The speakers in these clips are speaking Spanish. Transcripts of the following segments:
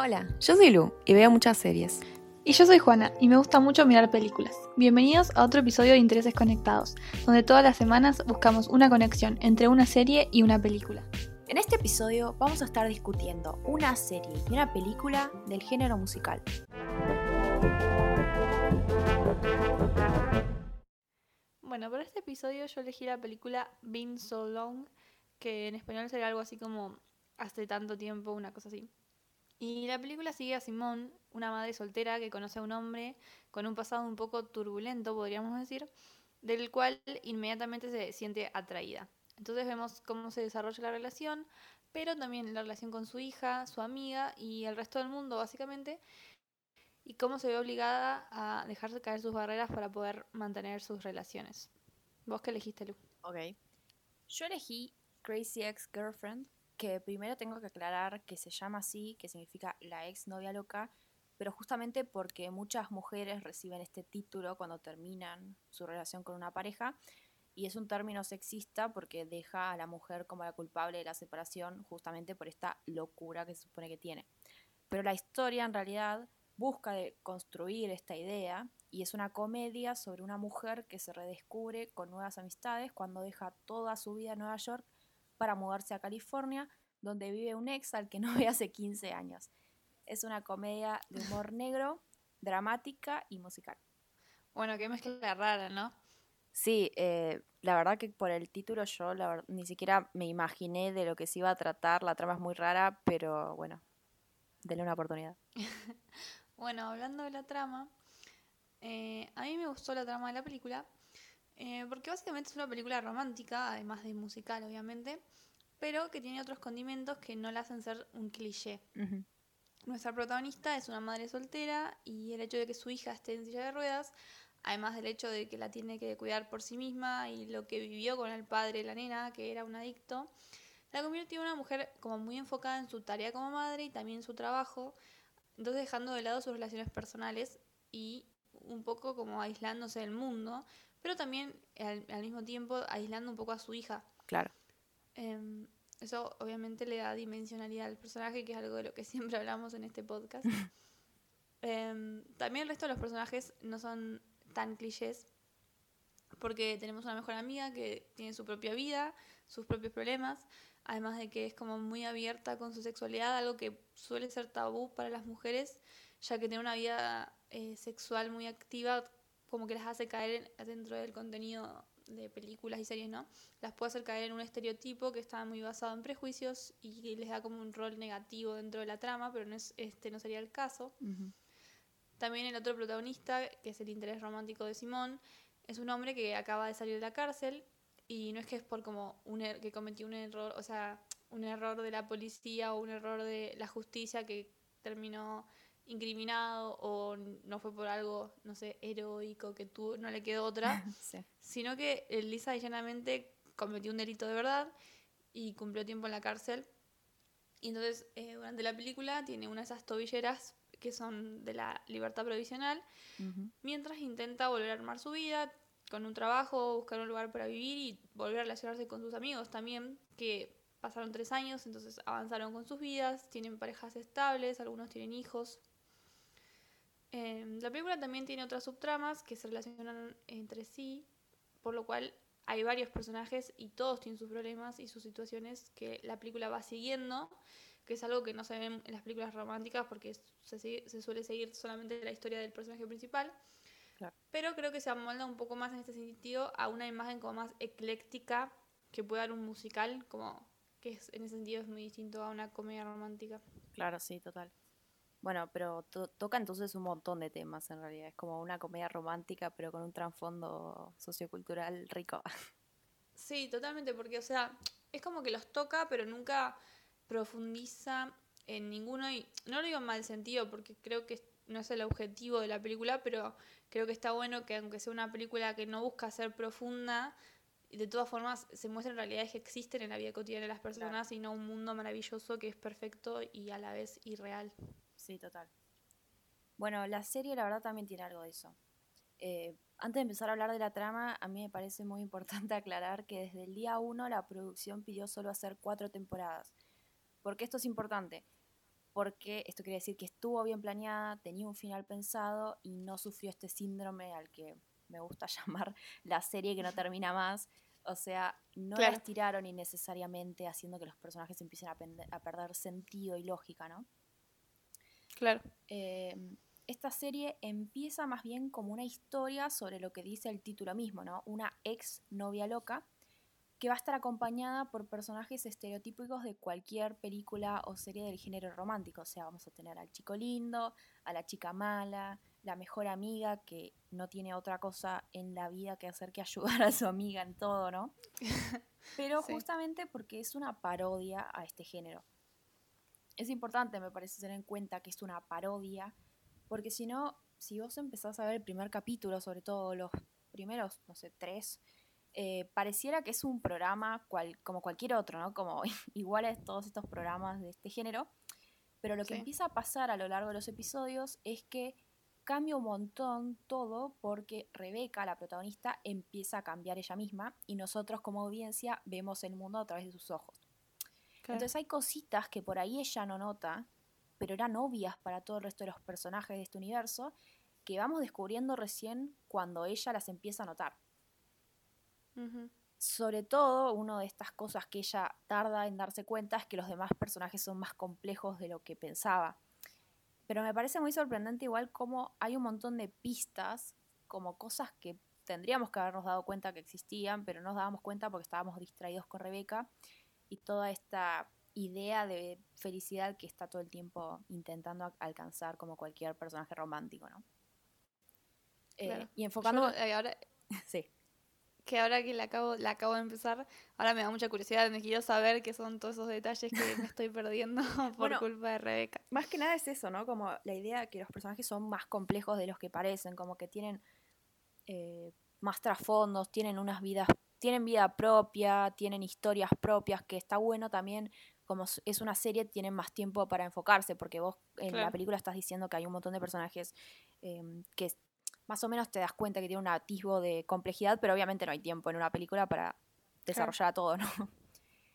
Hola, yo soy Lu y veo muchas series. Y yo soy Juana y me gusta mucho mirar películas. Bienvenidos a otro episodio de Intereses Conectados, donde todas las semanas buscamos una conexión entre una serie y una película. En este episodio vamos a estar discutiendo una serie y una película del género musical. Bueno, para este episodio yo elegí la película Been So Long, que en español sería algo así como hace tanto tiempo, una cosa así. Y la película sigue a Simone, una madre soltera que conoce a un hombre con un pasado un poco turbulento, podríamos decir, del cual inmediatamente se siente atraída. Entonces vemos cómo se desarrolla la relación, pero también la relación con su hija, su amiga y el resto del mundo, básicamente, y cómo se ve obligada a dejarse caer sus barreras para poder mantener sus relaciones. ¿Vos qué elegiste, Lu? Ok. Yo elegí Crazy Ex Girlfriend que primero tengo que aclarar que se llama así, que significa la ex novia loca, pero justamente porque muchas mujeres reciben este título cuando terminan su relación con una pareja y es un término sexista porque deja a la mujer como la culpable de la separación justamente por esta locura que se supone que tiene. Pero la historia en realidad busca construir esta idea y es una comedia sobre una mujer que se redescubre con nuevas amistades cuando deja toda su vida en Nueva York para mudarse a California, donde vive un ex al que no ve hace 15 años. Es una comedia de humor negro, dramática y musical. Bueno, qué mezcla rara, ¿no? Sí, eh, la verdad que por el título yo ni siquiera me imaginé de lo que se iba a tratar. La trama es muy rara, pero bueno, denle una oportunidad. bueno, hablando de la trama, eh, a mí me gustó la trama de la película eh, porque básicamente es una película romántica, además de musical, obviamente, pero que tiene otros condimentos que no la hacen ser un cliché. Nuestra protagonista es una madre soltera y el hecho de que su hija esté en silla de ruedas, además del hecho de que la tiene que cuidar por sí misma y lo que vivió con el padre de la nena, que era un adicto, la convirtió en una mujer como muy enfocada en su tarea como madre y también en su trabajo, entonces dejando de lado sus relaciones personales y un poco como aislándose del mundo, pero también al, mismo tiempo aislando un poco a su hija. Claro. Em, eso obviamente le da dimensionalidad al personaje, que es algo de lo que siempre hablamos en este podcast. Em, también el resto de los personajes no son tan clichés, porque tenemos una mejor amiga que tiene su propia vida, sus propios problemas, además de que es como muy abierta con su sexualidad, algo que suele ser tabú para las mujeres, ya que tiene una vida eh, sexual muy activa como que las hace caer dentro del contenido de películas y series, ¿no? Las puede hacer caer en un estereotipo que está muy basado en prejuicios y les da como un rol negativo dentro de la trama, pero no es, este no sería el caso. También el otro protagonista, que es el interés romántico de Simón, es un hombre que acaba de salir de la cárcel y no es que es por como un er, que cometió un error, o sea, un error de la policía o un error de la justicia que terminó incriminado o no fue por algo, no sé, heroico que tú no le quedó otra, sino que lisa llanamente cometió un delito de verdad y cumplió tiempo en la cárcel. Y entonces eh, durante la película tiene una de esas tobilleras que son de la libertad provisional, mientras intenta volver a armar su vida con un trabajo, buscar un lugar para vivir y volver a relacionarse con sus amigos también, que pasaron tres años, entonces avanzaron con sus vidas, tienen parejas estables, algunos tienen hijos. Em, la película también tiene otras subtramas que se relacionan entre sí, por lo cual hay varios personajes y todos tienen sus problemas y sus situaciones que la película va siguiendo, que es algo que no se ve en las películas románticas porque se, suele seguir solamente la historia del personaje principal. Pero creo que se amolda un poco más en este sentido a una imagen como más ecléctica que puede dar un musical, como que en ese sentido es muy distinto a una comedia romántica. Claro, sí, total. Bueno, pero toca entonces un montón de temas en realidad. Es como una comedia romántica, pero con un trasfondo sociocultural rico. Sí, totalmente, porque, o sea, es como que los toca, pero nunca profundiza en ninguno. Y no lo digo en mal sentido, porque creo que no es el objetivo de la película, pero creo que está bueno que, aunque sea una película que no busca ser profunda, de todas formas se muestran realidades que existen en la vida cotidiana de las personas y no un mundo maravilloso que es perfecto y a la vez irreal. Sí, total. Bueno, la serie la verdad también tiene algo de eso. Eh, antes de empezar a hablar de la trama, a mí me parece muy importante aclarar que desde el día uno la producción pidió solo hacer cuatro temporadas. ¿Por qué esto es importante? porque esto quiere decir que estuvo bien planeada, tenía un final pensado y no sufrió este síndrome al que me gusta llamar la serie que no termina más. O sea, no la estiraron innecesariamente haciendo que los personajes empiecen a, a perder sentido y lógica, ¿no? Claro. Em, esta serie empieza más bien como una historia sobre lo que dice el título mismo, ¿no? Una ex novia loca que va a estar acompañada por personajes estereotípicos de cualquier película o serie del género romántico. O sea, vamos a tener al chico lindo, a la chica mala, la mejor amiga que no tiene otra cosa en la vida que hacer que ayudar a su amiga en todo, ¿no? Pero justamente porque es una parodia a este género. Es importante, me parece, tener en cuenta que es una parodia, porque si no, si vos empezás a ver el primer capítulo, sobre todo los primeros, no sé, tres, eh, pareciera que es un programa cual, como cualquier otro, ¿no? Como iguales todos estos programas de este género. Pero lo que empieza a pasar a lo largo de los episodios es que cambia un montón todo porque Rebeca, la protagonista, empieza a cambiar ella misma y nosotros como audiencia vemos el mundo a través de sus ojos. Entonces hay cositas que por ahí ella no nota, pero eran obvias para todo el resto de los personajes de este universo, que vamos descubriendo recién cuando ella las empieza a notar. Sobre todo, una de estas cosas que ella tarda en darse cuenta es que los demás personajes son más complejos de lo que pensaba. Pero me parece muy sorprendente igual cómo hay un montón de pistas, como cosas que tendríamos que habernos dado cuenta que existían, pero no nos dábamos cuenta porque estábamos distraídos con Rebeca y toda esta idea de felicidad que está todo el tiempo intentando alcanzar como cualquier personaje romántico, ¿no? Eh, y enfocando... Eh, ahora... sí que ahora que la acabo, la acabo de empezar, ahora me da mucha curiosidad, me quiero saber qué son todos esos detalles que me estoy perdiendo por culpa de Rebeca. Más que nada es eso, ¿no? Como la idea que los personajes son más complejos de los que parecen, como que tienen eh, más trasfondos, tienen unas vidas, tienen vida propia, tienen historias propias, que está bueno también como es una serie, tienen más tiempo para enfocarse, porque vos en la película estás diciendo que hay un montón de personajes eh, que más o menos te das cuenta que tiene un atisbo de complejidad, pero obviamente no hay tiempo en una película para desarrollar a todo, ¿no?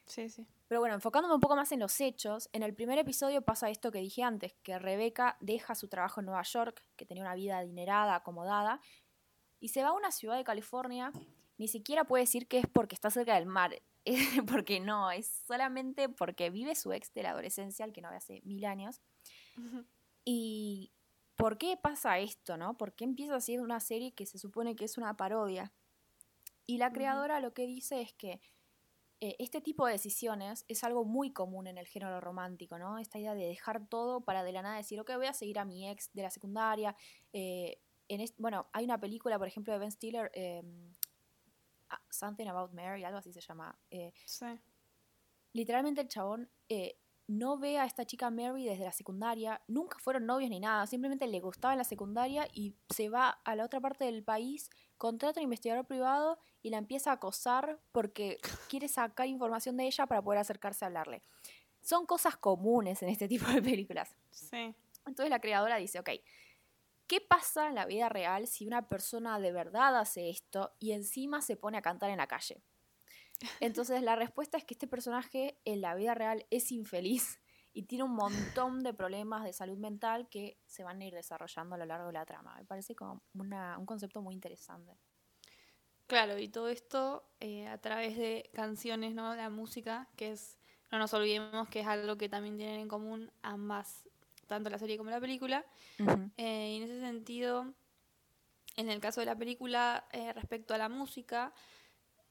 Sí, sí. Pero bueno, enfocándome un poco más en los hechos, en el primer episodio pasa esto que dije antes, que Rebeca deja su trabajo en Nueva York, que tenía una vida adinerada, acomodada, y se va a una ciudad de California, ni siquiera puede decir que es porque está cerca del mar, porque no, es solamente porque vive su ex de la adolescencia, el que no ve hace mil años, y ¿por qué pasa esto, no? ¿Por qué empieza siendo una serie que se supone que es una parodia? Y la creadora lo que dice es que eh, este tipo de decisiones es algo muy común en el género romántico, ¿no? Esta idea de dejar todo para de la nada decir, ok, voy a seguir a mi ex de la secundaria. Eh, en bueno, hay una película, por ejemplo, de Ben Stiller, em, Something About Mary, algo así se llama. Eh, sí. Literalmente el chabón no ve a esta chica Mary desde la secundaria, nunca fueron novios ni nada, simplemente le gustaba en la secundaria y se va a la otra parte del país, contrata a un investigador privado y la empieza a acosar porque quiere sacar información de ella para poder acercarse a hablarle. Son cosas comunes en este tipo de películas. Sí. Entonces la creadora dice, ok, ¿qué pasa en la vida real si una persona de verdad hace esto y encima se pone a cantar en la calle? Entonces la respuesta es que este personaje en la vida real es infeliz y tiene un montón de problemas de salud mental que se van a ir desarrollando a lo largo de la trama. Me parece como un concepto muy interesante. Claro, y todo esto eh, a través de canciones, ¿no? La música, que es, no nos olvidemos que es algo que también tienen en común ambas, tanto la serie como la película. Eh, y en ese sentido, en el caso de la película, eh, respecto a la música,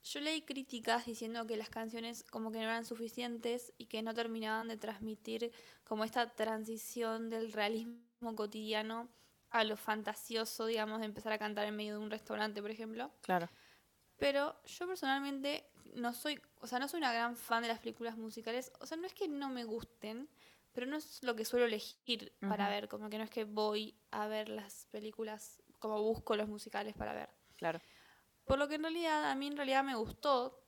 yo leí críticas diciendo que las canciones como que no eran suficientes y que no terminaban de transmitir como esta transición del realismo cotidiano a lo fantasioso, digamos, de empezar a cantar en medio de un restaurante, por ejemplo. Claro. Pero yo personalmente no soy, o sea, no soy una gran fan de las películas musicales. O sea, no es que no me gusten, pero no es lo que suelo elegir para ver. Como que no es que voy a ver las películas como busco los musicales para ver. Claro. Por lo que en realidad a mí en realidad me gustó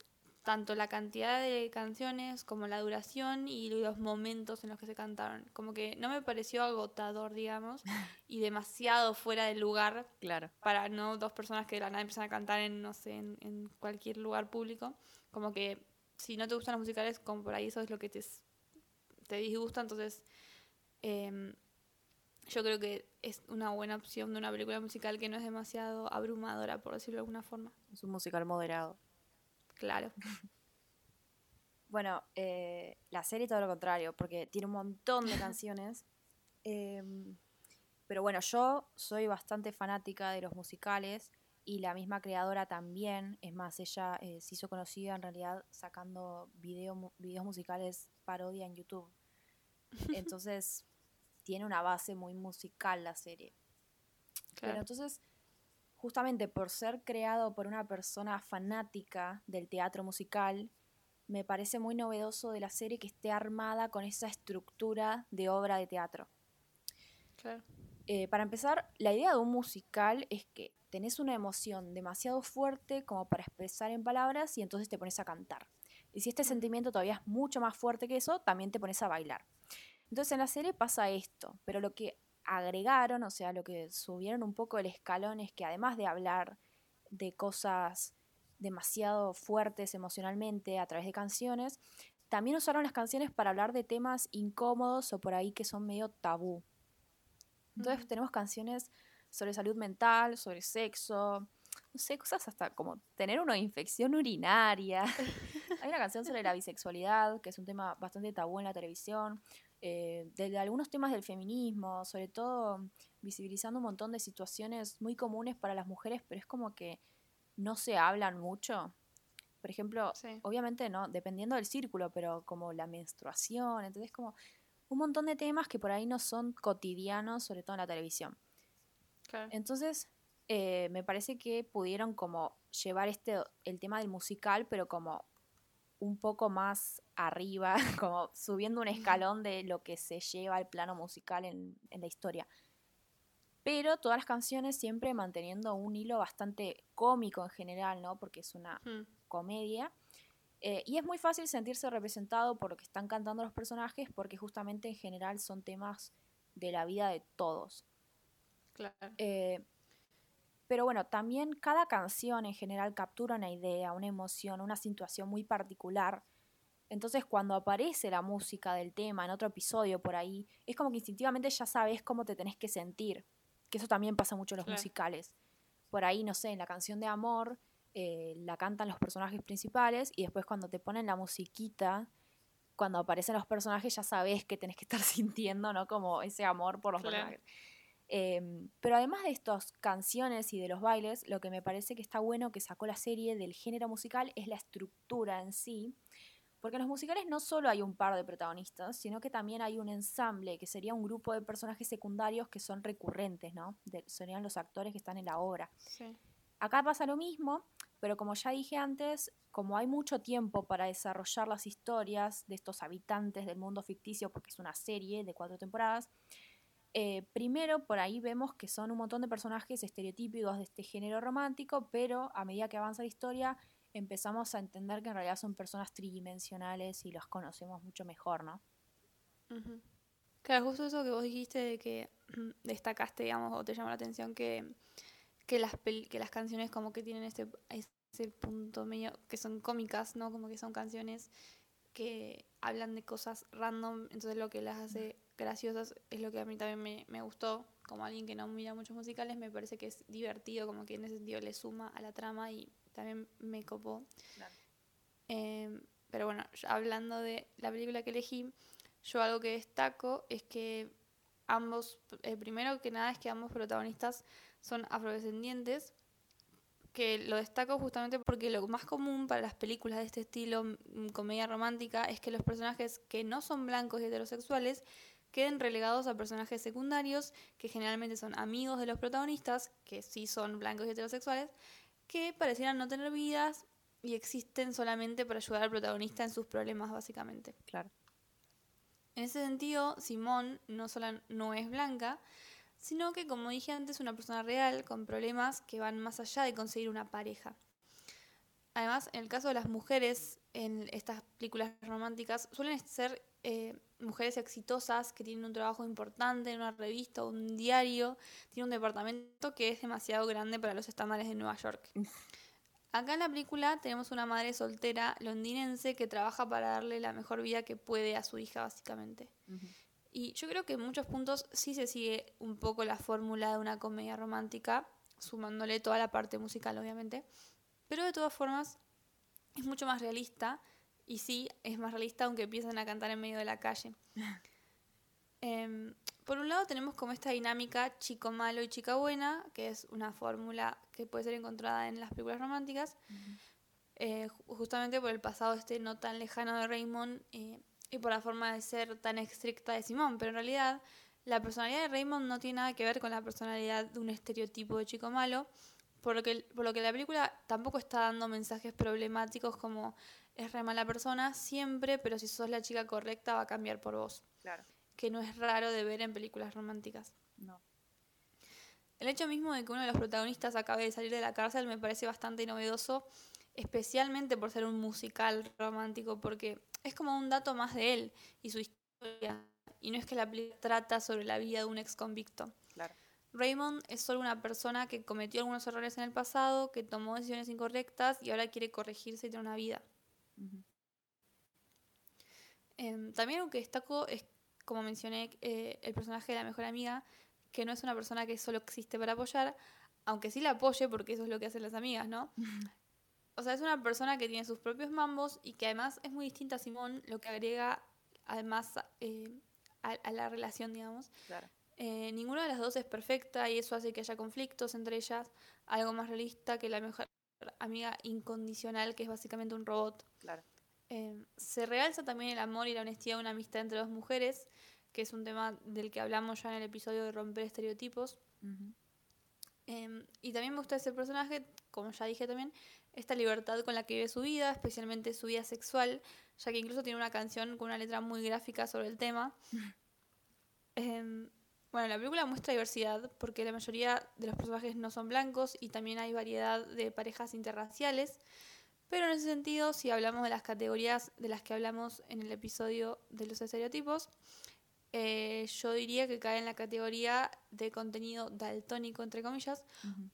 tanto la cantidad de canciones como la duración y los momentos en los que se cantaron. Como que no me pareció agotador, digamos, y demasiado fuera del lugar. Claro. Para no dos personas que de la nada empiezan a cantar en, no sé, en, cualquier lugar público. Como que si no te gustan los musicales, como por ahí eso es lo que te, te disgusta, entonces Em, yo creo que es una buena opción de una película musical que no es demasiado abrumadora, por decirlo de alguna forma. Es un musical moderado. Claro. Bueno, eh, la serie todo lo contrario, porque tiene un montón de canciones. Em, pero bueno, yo soy bastante fanática de los musicales y la misma creadora también. Es más, ella eh, se hizo conocida en realidad sacando video, videos musicales parodia en YouTube. Entonces, tiene una base muy musical la serie. Pero entonces, justamente por ser creado por una persona fanática del teatro musical, me parece muy novedoso de la serie que esté armada con esa estructura de obra de teatro. Claro. Eh, para empezar, la idea de un musical es que tenés una emoción demasiado fuerte como para expresar en palabras y entonces te pones a cantar. Y si este sentimiento todavía es mucho más fuerte que eso, también te pones a bailar. Entonces en la serie pasa esto, pero lo que agregaron, o sea, lo que subieron un poco el escalón es que además de hablar de cosas demasiado fuertes emocionalmente a través de canciones, también usaron las canciones para hablar de temas incómodos o por ahí que son medio tabú. Entonces tenemos canciones sobre salud mental, sobre sexo, no sé, cosas hasta como tener una infección urinaria. Hay una canción sobre la bisexualidad, que es un tema bastante tabú en la televisión, eh, de, algunos temas del feminismo, sobre todo visibilizando un montón de situaciones muy comunes para las mujeres, pero es como que no se hablan mucho. Por ejemplo, obviamente no, dependiendo del círculo, pero como la menstruación, entonces como un montón de temas que por ahí no son cotidianos, sobre todo en la televisión. Entonces, eh, me parece que pudieron como llevar este, el tema del musical, pero como un poco más arriba, como subiendo un escalón de lo que se lleva al plano musical en, la historia. Pero todas las canciones siempre manteniendo un hilo bastante cómico en general, ¿no? Porque es una comedia. Eh, y es muy fácil sentirse representado por lo que están cantando los personajes, porque justamente en general son temas de la vida de todos. Claro. Eh, pero bueno, también cada canción en general captura una idea, una emoción, una situación muy particular. Entonces cuando aparece la música del tema en otro episodio por ahí, es como que instintivamente ya sabes cómo te tenés que sentir. Que eso también pasa mucho en los musicales. Por ahí, no sé, en la canción de amor eh, la cantan los personajes principales y después cuando te ponen la musiquita, cuando aparecen los personajes ya sabes que tenés que estar sintiendo, ¿no? Como ese amor por los personajes. Em, pero además de estas canciones y de los bailes, lo que me parece que está bueno que sacó la serie del género musical es la estructura en sí. Porque en los musicales no solo hay un par de protagonistas, sino que también hay un ensamble, que sería un grupo de personajes secundarios que son recurrentes, ¿no? serían los actores que están en la obra. Acá pasa lo mismo, pero como ya dije antes, como hay mucho tiempo para desarrollar las historias de estos habitantes del mundo ficticio, porque es una serie de cuatro temporadas, eh, primero, por ahí vemos que son un montón de personajes estereotípicos de este género romántico, pero a medida que avanza la historia empezamos a entender que en realidad son personas tridimensionales y los conocemos mucho mejor, ¿no? Claro, justo eso que vos dijiste de que destacaste, digamos, o te llamó la atención que, que, las, que las canciones como que tienen ese, ese punto medio, que son cómicas, ¿no? Como que son canciones que hablan de cosas random, entonces lo que las hace graciosas es lo que a mí también me, gustó. Como alguien que no mira muchos musicales, me parece que es divertido, como que en ese sentido le suma a la trama y también me copó. Em, pero bueno, hablando de la película que elegí, yo algo que destaco es que ambos, eh, primero que nada es que ambos protagonistas son afrodescendientes, que lo destaco justamente porque lo más común para las películas de este estilo, comedia romántica, es que los personajes que no son blancos y heterosexuales queden relegados a personajes secundarios, que generalmente son amigos de los protagonistas, que sí son blancos y heterosexuales, que parecieran no tener vidas y existen solamente para ayudar al protagonista en sus problemas, básicamente. Claro. En ese sentido, Simón no solo no es blanca, sino que, como dije antes, es una persona real con problemas que van más allá de conseguir una pareja. Además, en el caso de las mujeres en estas películas románticas, suelen ser eh, mujeres exitosas que tienen un trabajo importante en una revista o un diario, tienen un departamento que es demasiado grande para los estándares de Nueva York. Acá en la película tenemos una madre soltera londinense que trabaja para darle la mejor vida que puede a su hija, básicamente. Y yo creo que en muchos puntos sí se sigue un poco la fórmula de una comedia romántica, sumándole toda la parte musical, obviamente. Pero de todas formas, es mucho más realista. Y sí, es más realista aunque empiecen a cantar en medio de la calle. Em, por un lado tenemos como esta dinámica chico malo y chica buena, que es una fórmula que puede ser encontrada en las películas románticas, eh, justamente por el pasado este no tan lejano de Raymond eh, y por la forma de ser tan estricta de Simón, pero en realidad la personalidad de Raymond no tiene nada que ver con la personalidad de un estereotipo de chico malo, por lo que, por lo que la película tampoco está dando mensajes problemáticos como es re mala persona siempre, pero si sos la chica correcta va a cambiar por vos. Claro que no es raro de ver en películas románticas. No. El hecho mismo de que uno de los protagonistas acabe de salir de la cárcel me parece bastante novedoso, especialmente por ser un musical romántico, porque es como un dato más de él y su historia, y no es que la película trata sobre la vida de un ex convicto. Claro. Raymond es solo una persona que cometió algunos errores en el pasado, que tomó decisiones incorrectas y ahora quiere corregirse y tener una vida. Em, también lo que destaco es como mencioné, eh, el personaje de la mejor amiga, que no es una persona que solo existe para apoyar, aunque sí la apoye porque eso es lo que hacen las amigas, ¿no? O sea, es una persona que tiene sus propios mambos y que además es muy distinta a Simón, lo que agrega además eh, a, la relación, digamos. Claro. Eh, ninguna de las dos es perfecta y eso hace que haya conflictos entre ellas, algo más realista que la mejor amiga incondicional, que es básicamente un robot. Claro. Em, se realza también el amor y la honestidad de una amistad entre dos mujeres, que es un tema del que hablamos ya en el episodio de romper estereotipos. Em, y también me gusta ese personaje, como ya dije también, esta libertad con la que vive su vida, especialmente su vida sexual, ya que incluso tiene una canción con una letra muy gráfica sobre el tema. Em, bueno, la película muestra diversidad porque la mayoría de los personajes no son blancos y también hay variedad de parejas interraciales. Pero en ese sentido, si hablamos de las categorías de las que hablamos en el episodio de los estereotipos, eh, yo diría que cae en la categoría de contenido daltónico, entre comillas,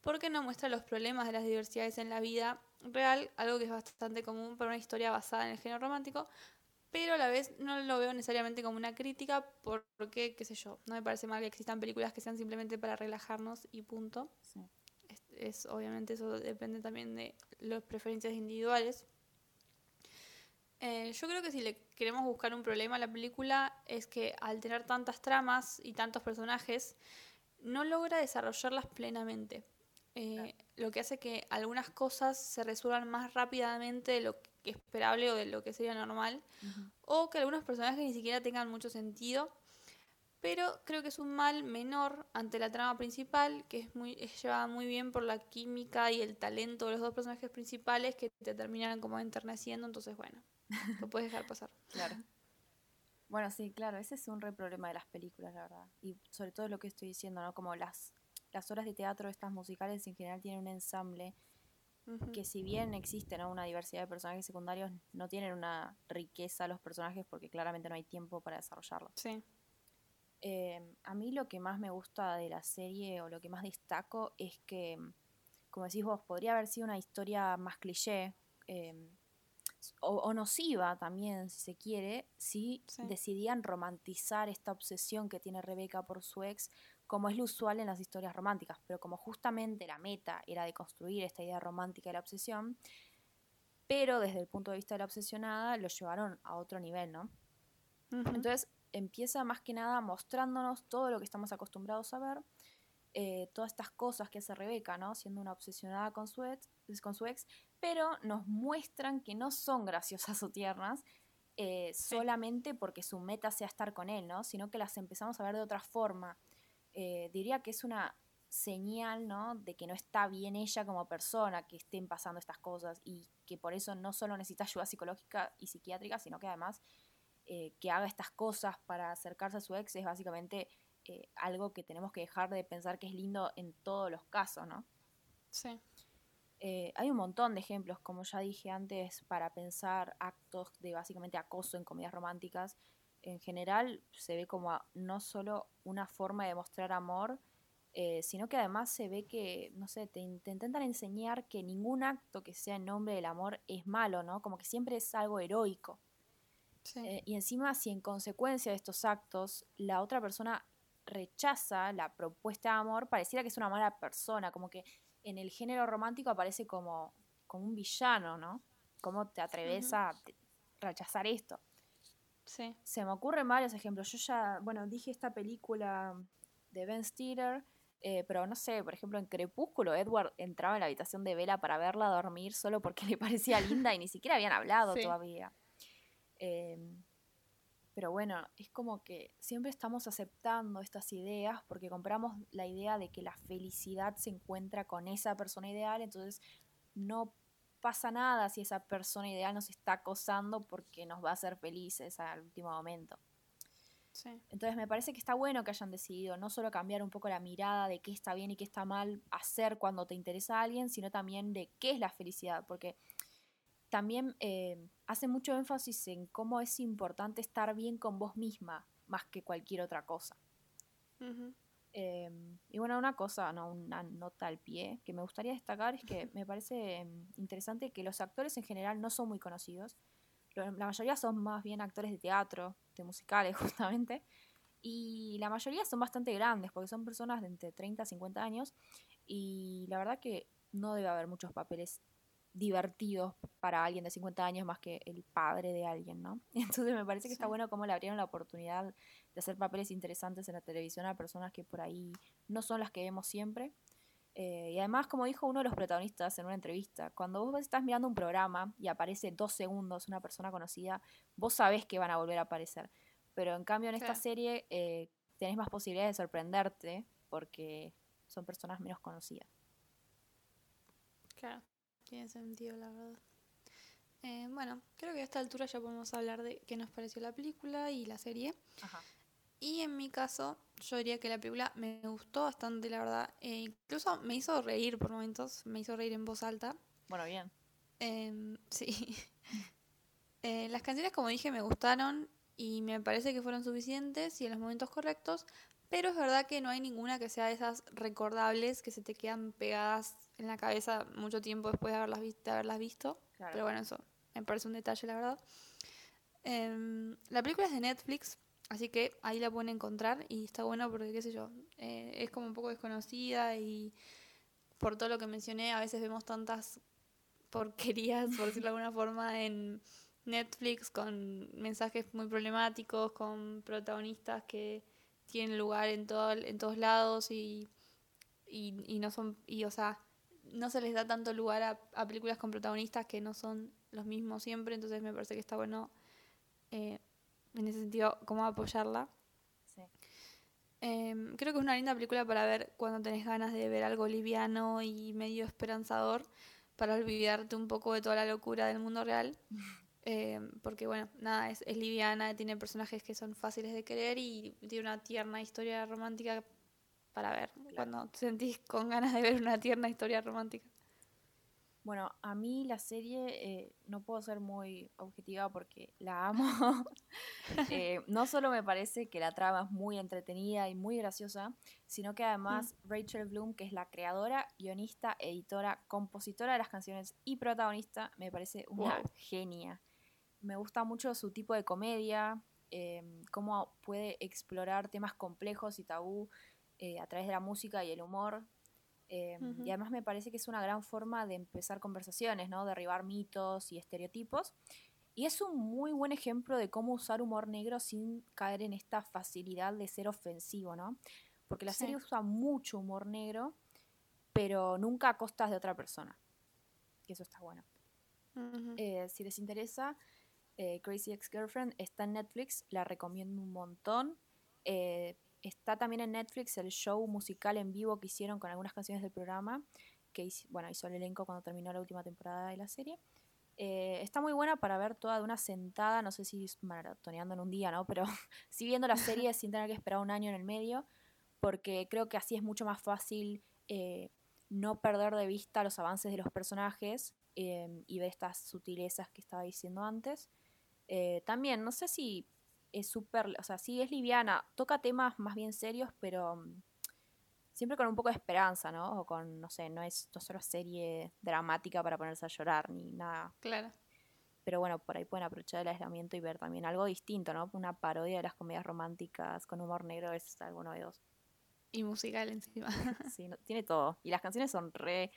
porque no muestra los problemas de las diversidades en la vida real, algo que es bastante común para una historia basada en el género romántico, pero a la vez no lo veo necesariamente como una crítica, porque, qué sé yo, no me parece mal que existan películas que sean simplemente para relajarnos y punto. Sí es obviamente eso depende también de las preferencias individuales. Eh, yo creo que si le queremos buscar un problema a la película es que al tener tantas tramas y tantos personajes, no logra desarrollarlas plenamente. Eh, lo que hace que algunas cosas se resuelvan más rápidamente de lo que esperable o de lo que sería normal, o que algunos personajes ni siquiera tengan mucho sentido pero creo que es un mal menor ante la trama principal, que es muy es llevada muy bien por la química y el talento de los dos personajes principales que te terminan como enterneciendo, entonces bueno, lo puedes dejar pasar. Claro. Bueno, sí, claro, ese es un re problema de las películas, la verdad. Y sobre todo lo que estoy diciendo, ¿no? Como las, las obras de teatro, estas musicales en general tienen un ensamble que si bien existe una diversidad de personajes secundarios, no tienen una riqueza los personajes porque claramente no hay tiempo para desarrollarlo. Sí. Em, a mí lo que más me gusta de la serie o lo que más destaco es que, como decís vos, podría haber sido una historia más cliché em, o, nociva también, si se quiere, si decidían romantizar esta obsesión que tiene Rebeca por su ex, como es lo usual en las historias románticas. Pero como justamente la meta era de construir esta idea romántica de la obsesión, pero desde el punto de vista de la obsesionada lo llevaron a otro nivel, ¿no? Entonces, empieza más que nada mostrándonos todo lo que estamos acostumbrados a ver, eh, todas estas cosas que hace Rebeca, ¿no? Siendo una obsesionada con su, ex, con su ex, pero nos muestran que no son graciosas o tiernas, eh, solamente porque su meta sea estar con él, ¿no? Sino que las empezamos a ver de otra forma. Eh, diría que es una señal, ¿no? De que no está bien ella como persona, que estén pasando estas cosas y que por eso no solo necesita ayuda psicológica y psiquiátrica, sino que además eh, que haga estas cosas para acercarse a su ex es básicamente eh, algo que tenemos que dejar de pensar que es lindo en todos los casos, ¿no? Sí. Eh, hay un montón de ejemplos, como ya dije antes, para pensar actos de básicamente acoso en comedias románticas. En general se ve como no solo una forma de mostrar amor, sino que además se ve que, no sé, te, te, intentan enseñar que ningún acto que sea en nombre del amor es malo, ¿no? Como que siempre es algo heroico. Eh, y encima, si en consecuencia de estos actos la otra persona rechaza la propuesta de amor, pareciera que es una mala persona, como que en el género romántico aparece como, como un villano, ¿no? ¿Cómo te atreves a rechazar esto? Sí. Se me ocurren varios ejemplos. Yo ya, bueno, dije esta película de Ben Stiller, eh, pero no sé, por ejemplo, en Crepúsculo, Edward entraba en la habitación de Vela para verla dormir solo porque le parecía linda y ni siquiera habían hablado todavía. Em, pero bueno, es como que siempre estamos aceptando estas ideas porque compramos la idea de que la felicidad se encuentra con esa persona ideal, entonces no pasa nada si esa persona ideal nos está acosando porque nos va a hacer felices al último momento. Entonces me parece que está bueno que hayan decidido no solo cambiar un poco la mirada de qué está bien y qué está mal hacer cuando te interesa a alguien, sino también de qué es la felicidad, porque también eh, hace mucho énfasis en cómo es importante estar bien con vos misma más que cualquier otra cosa. Em, y bueno, una cosa, no, una nota al pie que me gustaría destacar es que me parece em, interesante que los actores en general no son muy conocidos. La mayoría son más bien actores de teatro, de musicales justamente. Y la mayoría son bastante grandes porque son personas de entre 30 a 50 años. Y la verdad que no debe haber muchos papeles divertidos para alguien de 50 años más que el padre de alguien, ¿no? Entonces me parece que está bueno cómo le abrieron la oportunidad de hacer papeles interesantes en la televisión a personas que por ahí no son las que vemos siempre. Eh, y además, como dijo uno de los protagonistas en una entrevista, cuando vos estás mirando un programa y aparece dos segundos una persona conocida, vos sabés que van a volver a aparecer. Pero en cambio en esta serie eh, tenés más posibilidades de sorprenderte porque son personas menos conocidas. Claro. Tiene sentido, la verdad. Eh, bueno, creo que a esta altura ya podemos hablar de qué nos pareció la película y la serie. Y en mi caso, yo diría que la película me gustó bastante, la verdad. E incluso me hizo reír por momentos, me hizo reír en voz alta. Bueno, bien. Em, sí. Eh, las canciones, como dije, me gustaron y me parece que fueron suficientes y en los momentos correctos, pero es verdad que no hay ninguna que sea de esas recordables que se te quedan pegadas en la cabeza mucho tiempo después de haberlas, visto, haberlas visto. Pero bueno, eso me parece un detalle, la verdad. Em, la película es de Netflix, así que ahí la pueden encontrar y está bueno porque, qué sé yo, eh, es como un poco desconocida y por todo lo que mencioné, a veces vemos tantas porquerías, por decirlo de alguna forma, en Netflix con mensajes muy problemáticos, con protagonistas que tienen lugar en, todo, en todos lados y, y, no son, y o sea, no se les da tanto lugar a, películas con protagonistas que no son los mismos siempre, entonces me parece que está bueno eh, en ese sentido cómo apoyarla. Em, creo que es una linda película para ver cuando tenés ganas de ver algo liviano y medio esperanzador para olvidarte un poco de toda la locura del mundo real. Em, porque bueno, nada, es, es liviana, tiene personajes que son fáciles de querer y tiene una tierna historia romántica para ver cuando te sentís con ganas de ver una tierna historia romántica. Bueno, a mí la serie eh, no puedo ser muy objetiva porque la amo. Eh, no solo me parece que la trama es muy entretenida y muy graciosa, sino que además mm. Rachel Bloom, que es la creadora, guionista, editora, compositora de las canciones y protagonista, me parece una genia. Me gusta mucho su tipo de comedia, eh, cómo puede explorar temas complejos y tabú eh, a través de la música y el humor. Eh, y además me parece que es una gran forma de empezar conversaciones, ¿no? Derribar mitos y estereotipos. Y es un muy buen ejemplo de cómo usar humor negro sin caer en esta facilidad de ser ofensivo, ¿no? Porque la serie usa mucho humor negro, pero nunca a costas de otra persona. Que eso está bueno. Eh, si les interesa, Crazy Ex Girlfriend está en Netflix, la recomiendo un montón. Está también en Netflix el show musical en vivo que hicieron con algunas canciones del programa, que bueno, hizo el elenco cuando terminó la última temporada de la serie. Eh, está muy buena para ver toda de una sentada, no sé si maratoneando en un día, ¿no? Pero sí viendo la serie sin tener que esperar un año en el medio, porque creo que así es mucho más fácil eh, no perder de vista los avances de los personajes eh, y ver estas sutilezas que estaba diciendo antes. también, no sé si es súper, o sea, sí es liviana, toca temas más bien serios, pero mm, siempre con un poco de esperanza, ¿no? O con, no sé, no es no solo serie dramática para ponerse a llorar ni nada. Claro. pero bueno, por ahí pueden aprovechar el aislamiento y ver también algo distinto, ¿no? Una parodia de las comedias románticas con humor negro es algo novedoso. Y musical encima. sí, tiene todo. Y las canciones son re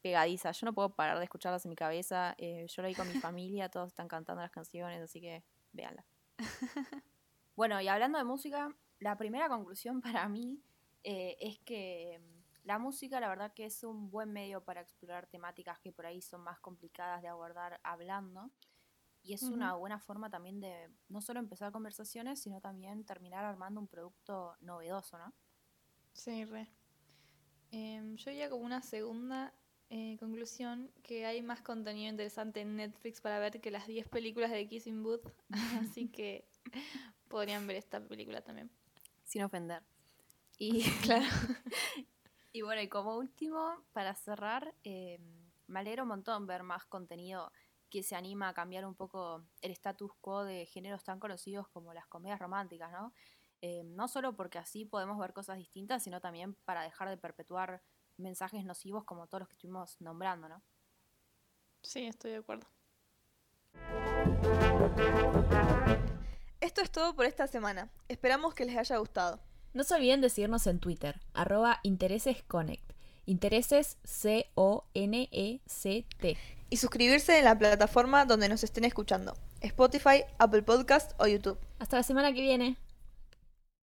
pegadizas. Yo no puedo parar de escucharlas en mi cabeza. Eh, yo lo vi con mi familia, todos están cantando las canciones, así que véanla. bueno, y hablando de música, la primera conclusión para mí eh, es que mm, la música, la verdad que es un buen medio para explorar temáticas que por ahí son más complicadas de abordar hablando. Y es una buena forma también de no solo empezar conversaciones, sino también terminar armando un producto novedoso, ¿no? Sí, re. Em, yo diría como una segunda eh, conclusión que hay más contenido interesante en Netflix para ver que las 10 películas de Kissing Booth, así que podrían ver esta película también. Sin ofender. Y claro. y bueno, y como último, para cerrar, eh, me alegra un montón ver más contenido que se anima a cambiar un poco el status quo de géneros tan conocidos como las comedias románticas, ¿no? Eh, no solo porque así podemos ver cosas distintas, sino también para dejar de perpetuar mensajes nocivos como todos los que estuvimos nombrando, ¿no? Sí, estoy de acuerdo. Esto es todo por esta semana. Esperamos que les haya gustado. No se olviden de seguirnos en Twitter, arroba interesesconnect. Intereses C-O-N-E-C-T. Y suscribirse en la plataforma donde nos estén escuchando. Spotify, Apple Podcast o YouTube. Hasta la semana que viene.